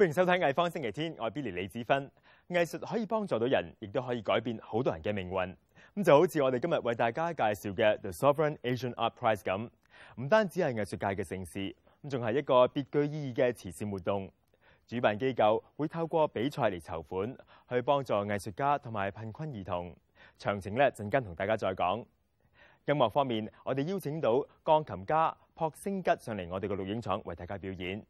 歡迎收睇藝方星期天，我係 Billy 李子芬。藝術可以幫助到人，亦都可以改變好多人嘅命運。咁就好似我哋今日為大家介紹嘅 The Sovereign Asian Art Prize 咁，唔單止係藝術界嘅盛事，咁仲係一個別具意義嘅慈善活動。主辦機構會透過比賽嚟籌款，去幫助藝術家同埋貧困兒童。詳情咧陣間同大家再講。音樂方面，我哋邀請到鋼琴家朴星吉上嚟我哋嘅錄影廠為大家表演。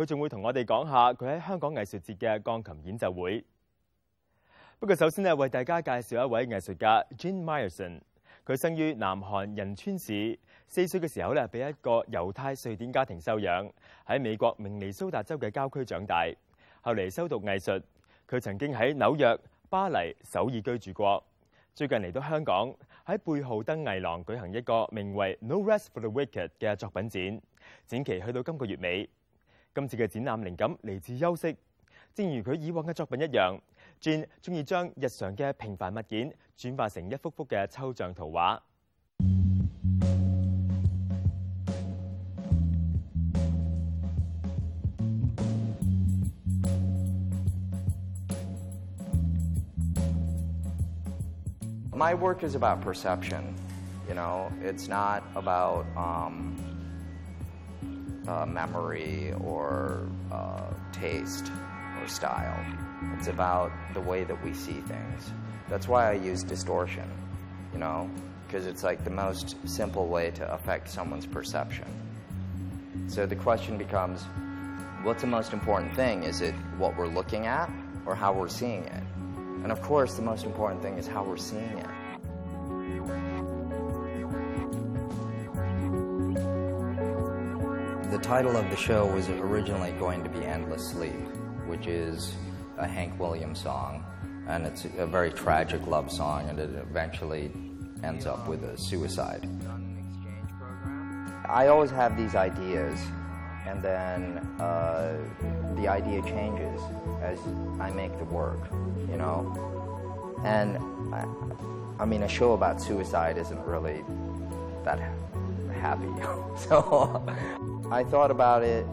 佢仲會同我哋講下佢喺香港藝術節嘅鋼琴演奏會。不過首先咧，為大家介紹一位藝術家 Jean Myerson。佢生於南韓仁川市，四歲嘅時候咧，俾一個猶太瑞典家庭收養，喺美國明尼蘇達州嘅郊區長大。後嚟修讀藝術，佢曾經喺紐約、巴黎、首爾居住過。最近嚟到香港，喺貝浩登藝廊舉行一個名為 No Rest for the Wicked 嘅作品展，展期去到今個月尾。今次嘅展覽靈感嚟自休息，正如佢以往嘅作品一樣，Jane 中意將日常嘅平凡物件轉化成一幅幅嘅抽象圖畫。My work is about perception. You know, it's not about um, uh, memory or uh, taste or style. It's about the way that we see things. That's why I use distortion, you know, because it's like the most simple way to affect someone's perception. So the question becomes what's the most important thing? Is it what we're looking at or how we're seeing it? And of course, the most important thing is how we're seeing it. Title of the show was originally going to be Endless Sleep, which is a Hank Williams song, and it's a very tragic love song, and it eventually ends up with a suicide. I always have these ideas, and then uh, the idea changes as I make the work, you know? And I, I mean, a show about suicide isn't really that happy. so I thought about it.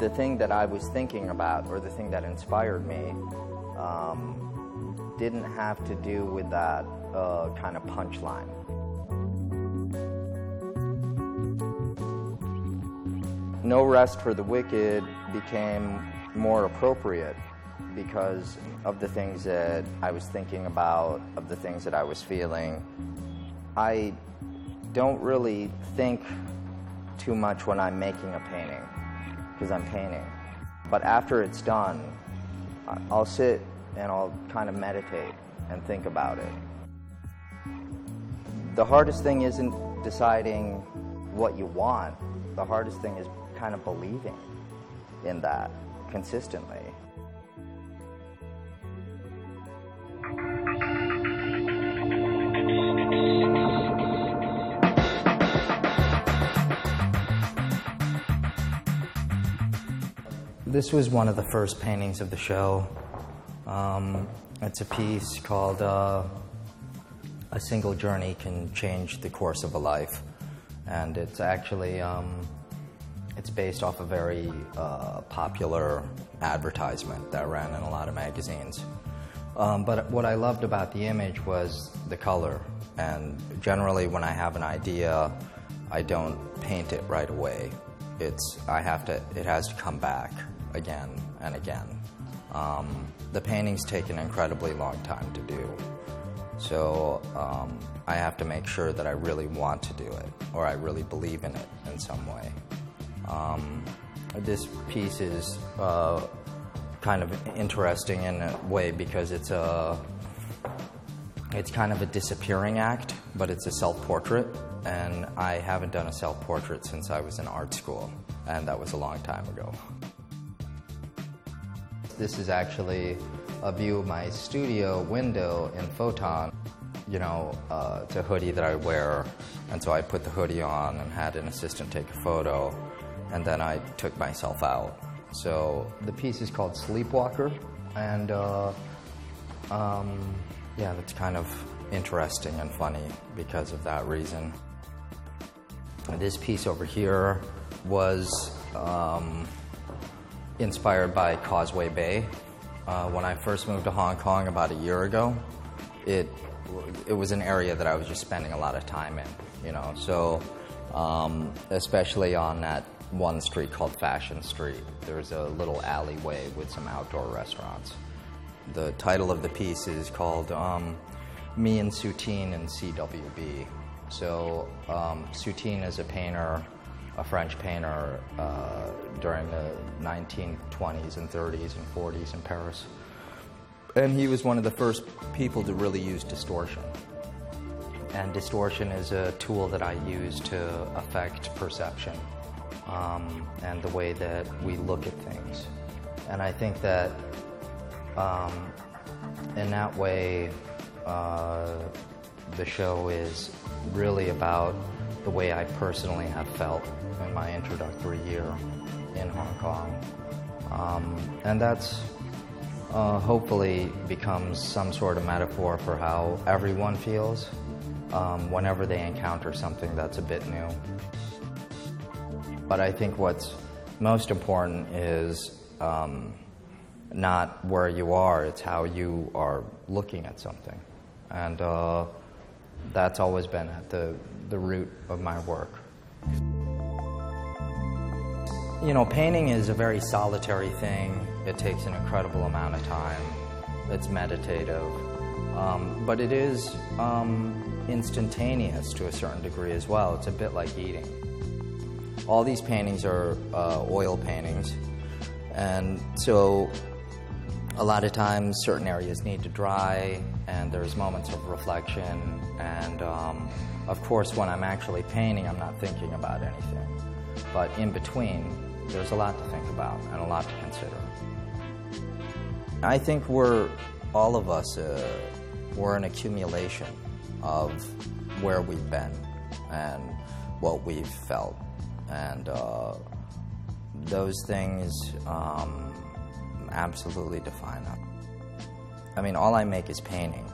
The thing that I was thinking about, or the thing that inspired me, um, didn't have to do with that uh, kind of punchline. No Rest for the Wicked became more appropriate because of the things that I was thinking about, of the things that I was feeling. I don't really think too much when I'm making a painting because I'm painting. But after it's done, I'll sit and I'll kind of meditate and think about it. The hardest thing isn't deciding what you want, the hardest thing is kind of believing in that consistently. This was one of the first paintings of the show. Um, it's a piece called uh, A Single Journey Can Change the Course of a Life. And it's actually, um, it's based off a very uh, popular advertisement that ran in a lot of magazines. Um, but what I loved about the image was the color. And generally, when I have an idea, I don't paint it right away. It's I have to. It has to come back again and again. Um, the paintings take an incredibly long time to do, so um, I have to make sure that I really want to do it or I really believe in it in some way. Um, this piece is uh, kind of interesting in a way because it's a it's kind of a disappearing act, but it's a self portrait. And I haven't done a self portrait since I was in art school, and that was a long time ago. This is actually a view of my studio window in Fo Tan. You know, uh, it's a hoodie that I wear, and so I put the hoodie on and had an assistant take a photo, and then I took myself out. So the piece is called Sleepwalker, and uh, um, yeah, that's kind of interesting and funny because of that reason. This piece over here was um, inspired by Causeway Bay. Uh, when I first moved to Hong Kong about a year ago, it it was an area that I was just spending a lot of time in. You know, so um, especially on that one street called Fashion Street, there's a little alleyway with some outdoor restaurants. The title of the piece is called um, "Me and Soutine and CWB." So um, Soutine is a painter a French painter uh, during the 1920s and 30s and 40s in Paris. And he was one of the first people to really use distortion. And distortion is a tool that I use to affect perception um, and the way that we look at things. And I think that um, in that way, uh, the show is really about the way I personally have felt in my introductory year in Hong Kong. Um, and that's uh, hopefully becomes some sort of metaphor for how everyone feels um, whenever they encounter something that's a bit new. But I think what's most important is um, not where you are, it's how you are looking at something. And uh, that's always been at the, the root of my work. You know, painting is a very solitary thing. It takes an incredible amount of time. It's meditative. Um, but it is um, instantaneous to a certain degree as well. It's a bit like eating. All these paintings are uh, oil paintings. And so a lot of times certain areas need to dry and there's moments of reflection and um, of course when i'm actually painting i'm not thinking about anything but in between there's a lot to think about and a lot to consider i think we're all of us uh, we're an accumulation of where we've been and what we've felt and uh, those things um, absolutely define us. I mean, all I make is painting.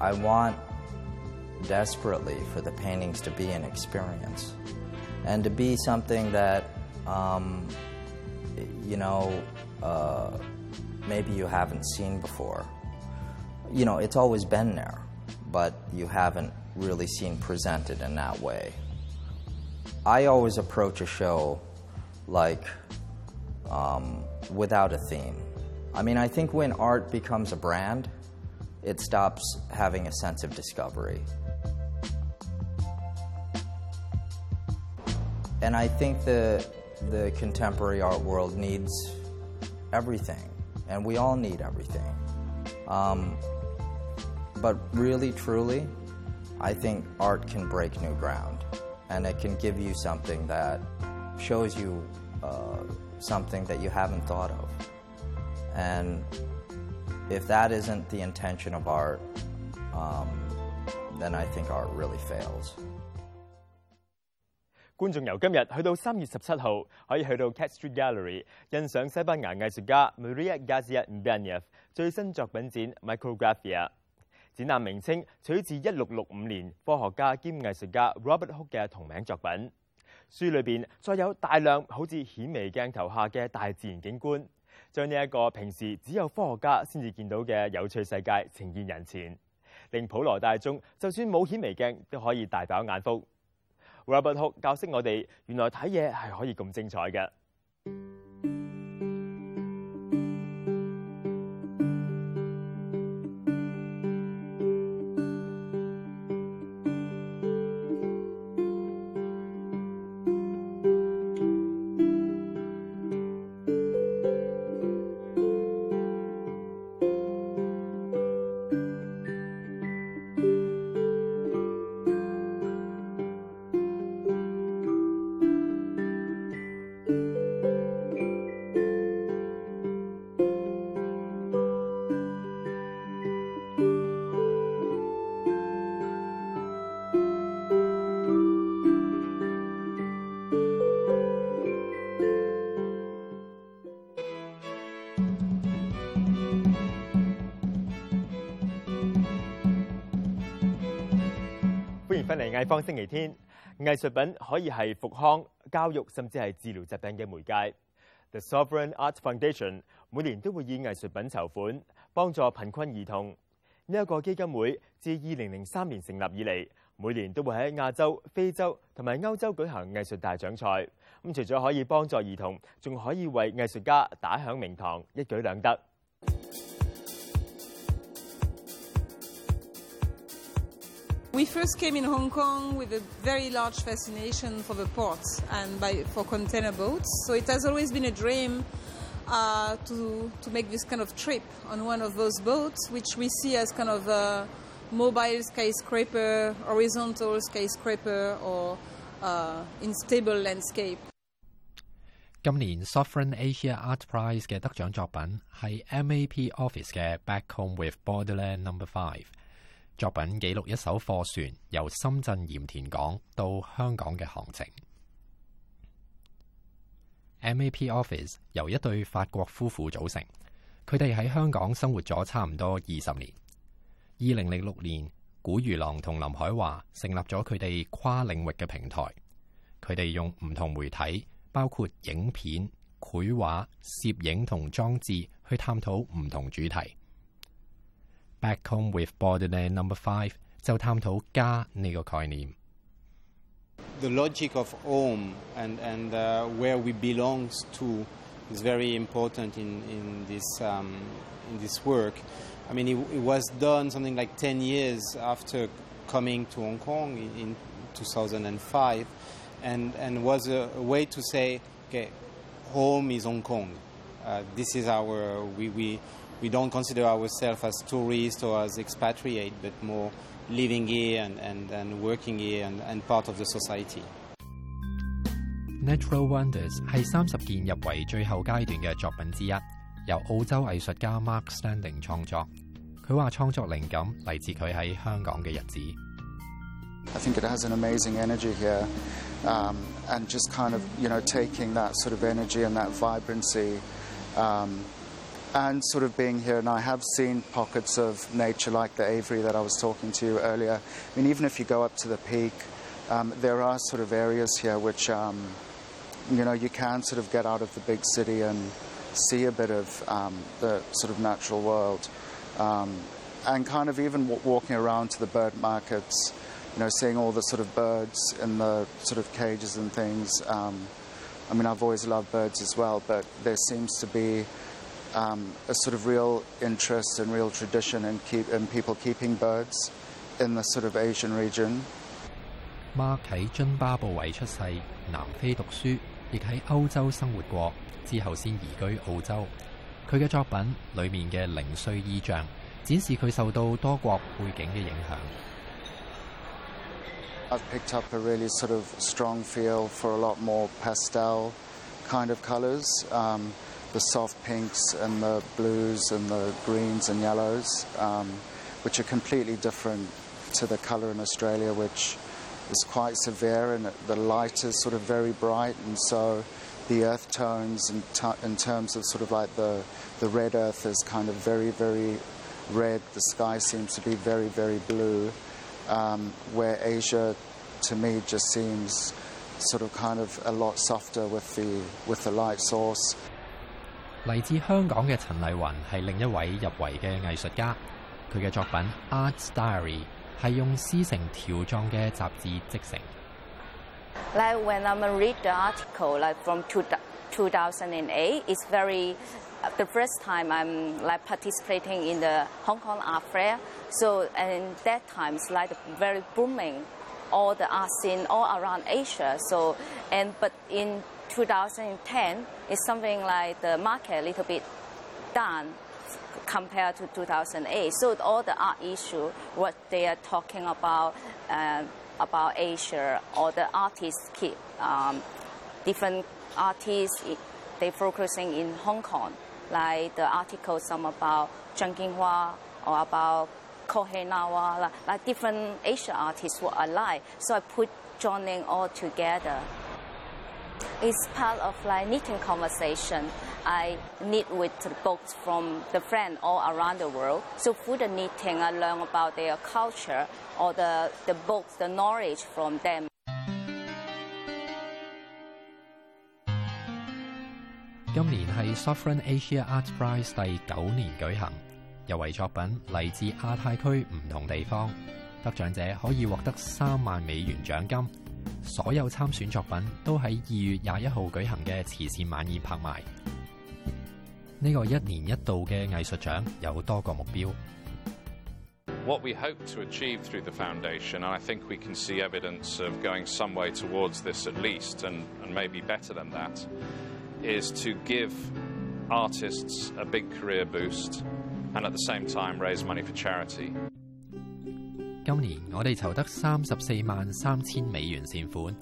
I want desperately for the paintings to be an experience and to be something that, um, you know, uh, maybe you haven't seen before. You know, it's always been there, but you haven't really seen presented in that way. I always approach a show like um, without a theme. I mean, I think when art becomes a brand, it stops having a sense of discovery. And I think the, the contemporary art world needs everything, and we all need everything. Um, but really, truly, I think art can break new ground, and it can give you something that shows you uh, something that you haven't thought of. And if that isn't the intention of art, um, then I think art really fails. 觀眾由今日去到三月十七號，可以去到 Cat Street Gallery 欣賞西班牙藝術家 Maria Garcia Ibanez 最新作品展 Micrographia。展覽名稱取自一六六五年科學家兼藝術家 Robert Hooke 嘅同名作品。書裏邊再有大量好似顯微鏡頭下嘅大自然景觀，將呢一個平時只有科學家先至見到嘅有趣世界呈現人前，令普羅大眾就算冇顯微鏡都可以大飽眼福。Robert Hook 教識我哋，原來睇嘢係可以咁精彩嘅。翻嚟藝方星期天。藝術品可以係復康、教育，甚至係治療疾病嘅媒介。The Sovereign Art Foundation 每年都會以藝術品籌款，幫助貧困兒童。呢、一個基金會自二零零三年成立以嚟，每年都會喺亞洲、非洲同埋歐洲舉行藝術大獎賽。咁除咗可以幫助兒童，仲可以為藝術家打響名堂，一舉兩得。We first came in Hong Kong with a very large fascination for the ports and by, for container boats. So it has always been a dream uh, to, to make this kind of trip on one of those boats, which we see as kind of a mobile skyscraper, horizontal skyscraper, or uh, unstable landscape. 今年 Sovereign Asia Art Prize 嘅得奖作品系 MAP Office 嘅《Back Home with Borderland Number Five》。 作品記錄一艘貨船由深圳鹽田港到香港嘅航程。MAP Office 由一對法國夫婦組成，佢哋喺香港生活咗差唔多二十年。二零零六年，古如郎同林海華成立咗佢哋跨領域嘅平台，佢哋用唔同媒體，包括影片、繪畫、攝影同裝置去探討唔同主題。Back Home with Borderland Number Five 就探讨家呢个概念。 The logic of home and, and uh, where we belong to is very important in, in, this, um, in this work. I mean, it, it, was done something like 10 years after coming to Hong Kong in, in 2005 and, and was a, a, way to say, okay, home is Hong Kong. Uh, this is our, we, we, we don't consider ourselves as tourists or as expatriate, but more living here and, and, and working here and, and part of the society. Natural Wonders 系三十件入围最后阶段嘅作品之一，由澳洲艺术家 Mark Standing 创作。佢话创作灵感嚟自佢喺香港嘅日子。 I think it has an amazing energy here, um, and just kind of you know taking that sort of energy and that vibrancy. Um, and sort of being here, and I have seen pockets of nature like the aviary that I was talking to you earlier. I mean, even if you go up to the peak, um, there are sort of areas here which, um, you know, you can sort of get out of the big city and see a bit of um, the sort of natural world. Um, and kind of even w- walking around to the bird markets, you know, seeing all the sort of birds in the sort of cages and things. Um, I mean, I've always loved birds as well, but there seems to be um, a sort of real interest and real tradition in, keep, in people keeping birds in the sort of Asian region. Mark 喺津巴布韦出世，南非读书，亦喺欧洲生活过，之后先移居澳洲。佢嘅作品里面嘅零碎意象，展示佢受到多国背景嘅影响。 I've picked up a really sort of strong feel for a lot more pastel kind of colours. Um, the soft pinks and the blues and the greens and yellows, um, which are completely different to the colour in Australia, which is quite severe and the light is sort of very bright, and so the earth tones in, t- in terms of sort of like the, the red earth is kind of very, very red, the sky seems to be very, very blue, um, where Asia to me just seems sort of kind of a lot softer with the, with the light source. 嚟自香港嘅陳麗雲係另一位入圍嘅藝術家，佢嘅作品《Art's Diary》係用絲成條狀嘅雜誌織成。Like when I read the article, like from two, 2008, it's very the first time I'm like participating in the Hong Kong Art Fair. So and that time it's like very booming, all the art scene all around Asia. So and but in 2010 is something like the market a little bit down compared to 2008. So all the art issue, what they are talking about uh, about Asia, or the artists keep um, different artists they focusing in Hong Kong, like the articles some about Zhang Jinghua or about Kohei Nawa, like, like different Asian artists were alive. So I put joining all together. It's part of like knitting conversation. I knit with the books from the friends all around the world. So through the knitting, I learn about their culture or the, the books, the knowledge from them. 今年系 Sovereign Asia Art Prize 第九年举行，入围作品嚟自亚太区唔同地方，得奖者可以获得三万美元奖金。 所有參選作品都喺二月廿一號舉行嘅慈善晚宴拍賣。呢、個一年一度嘅藝術獎有多個目標。What we hope to achieve through the foundation, and I think we can see evidence of going some way towards this at least, and, and maybe better than that, is to give artists a big career boost and at the same time raise money for charity. 今年我哋籌得三十四萬三千美元善款，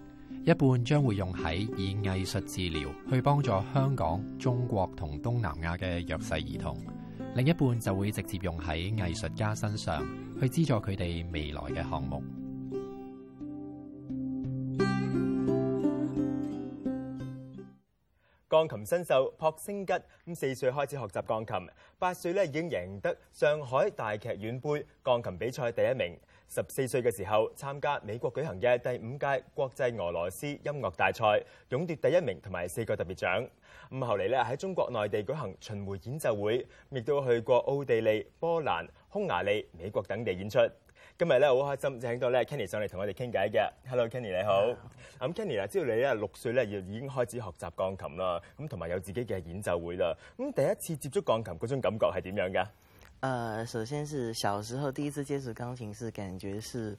一半將會用喺以藝術治療去幫助香港、中國同東南亞嘅弱勢兒童，另一半就會直接用喺藝術家身上，去資助佢哋未來嘅項目。鋼琴新秀朴星吉咁四歲開始學習鋼琴，八歲咧已經贏得上海大劇院杯鋼琴比賽第一名。十四歲嘅時候參加美國舉行嘅第五屆國際俄羅斯音樂大賽，勇奪第一名同埋四個特別獎。咁後嚟咧喺中國內地舉行巡迴演奏會，亦都去過奧地利、波蘭、匈牙利、美國等地演出。今日咧好開心，請到咧 Kenny 上嚟同我哋傾偈嘅。Hello，Kenny 你好。咁 Kenny 啊，知道你咧六歲咧要已經開始學習鋼琴啦，咁同埋有自己嘅演奏會啦。咁第一次接觸鋼琴嗰種感覺係點樣㗎？呃，首先是小时候第一次接触钢琴，是感觉是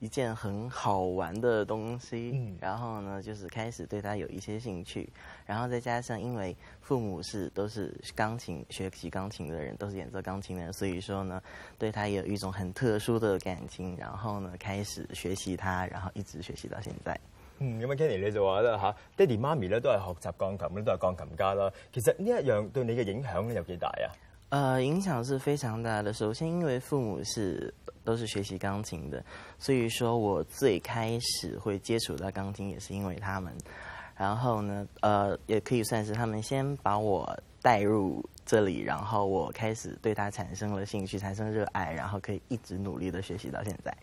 一件很好玩的东西。嗯然后呢，就是开始对它有一些兴趣，然后再加上因为父母是都是钢琴学习钢琴的人，都是演奏钢琴的人，所以说呢，对它有一种很特殊的感情。然后呢，开始学习它，然后一直学习到現在。嗯，咁啊，Kenny 你就話啦嚇，爹哋媽咪咧都係學習鋼琴咧，都係鋼琴家啦。其實呢一樣對你嘅影響咧有幾大啊？呃，影響是非常大的。首先，因為父母是都是學習鋼琴的，所以说我最開始會接觸到鋼琴，也是因為他们。然後呢，呃，也可以算是他们先把我帶入這裡，然後我開始對它產生了興趣，產生熱愛，然後可以一直努力的學習到現在。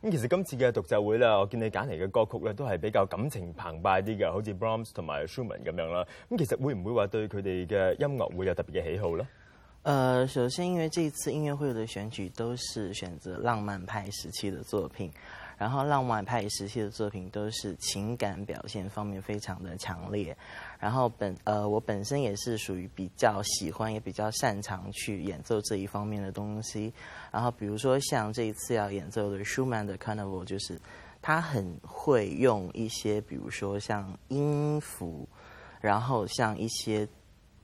咁其實今次嘅獨奏會咧，我見你揀嚟嘅歌曲咧都係比較感情澎湃啲嘅，好似 Brahms 同埋 Schumann 咁樣啦。咁其實會唔會話對佢哋嘅音樂會有特別嘅喜好咧？呃，首先，因为这一次音乐会的选举都是选择浪漫派时期的作品，然后浪漫派时期的作品都是情感表现方面非常的强烈，然后本呃我本身也是属于比较喜欢也比较擅长去演奏这一方面的东西，然后比如说像这一次要演奏的舒曼的 Carnival，就是他很会用一些，比如说像音符，然后像一些。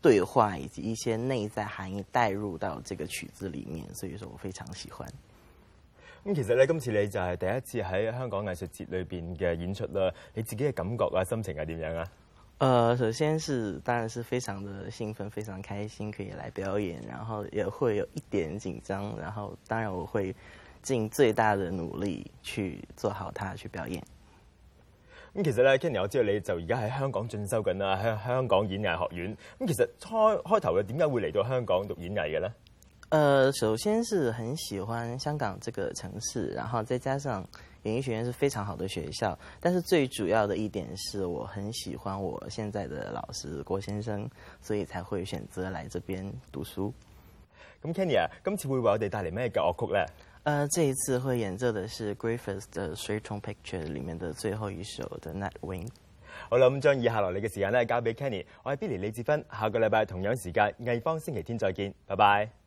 對話以及一些内在含义带入到这个曲子里面，所以说我非常喜欢。咁其实咧，今次你就系第一次喺香港艺术节里边嘅演出啦。你自己嘅感觉啊，心情系点样啊？呃，首先是当然是非常的兴奋，非常开心可以来表演，然后也会有一点紧张，然后当然我会尽最大的努力去做好它，去表演。咁其實咧，Kenny，我知道你就而家喺香港進修緊啦，喺香港演藝學院。咁其實開開頭嘅點解會嚟到香港讀演藝嘅咧？呃，首先是很喜歡香港這個城市，然後再加上演藝學院是非常好的學校。但是最主要的一點是我很喜歡我現在的老師郭先生，所以才會選擇來這邊讀書。咁 Kenny 啊，今次會為我哋帶嚟咩嘅樂曲咧？呃，这一次会演奏的是 Griffiths 的《水蟲 Picture》里面的最后一首 The《Nightwing》。好啦，咁将以下落嚟嘅时间呢交俾 Kenny，我係 Billy 李志芬，下个礼拜同样时间艺方星期天再见，拜拜。